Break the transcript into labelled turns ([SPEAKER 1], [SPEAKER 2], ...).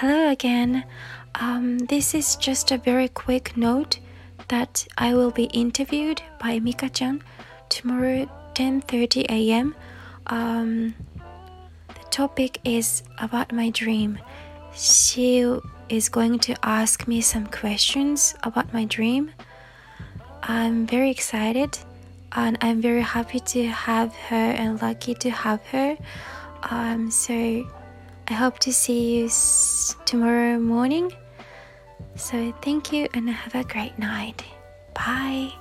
[SPEAKER 1] Hello again. Um, this is just a very quick note that I will be interviewed by Mika-chan tomorrow 10:30 a.m. Um, the topic is about my dream. She is going to ask me some questions about my dream. I'm very excited and I'm very happy to have her and lucky to have her. Um, so I hope to see you tomorrow morning. So thank you and have a great night. Bye.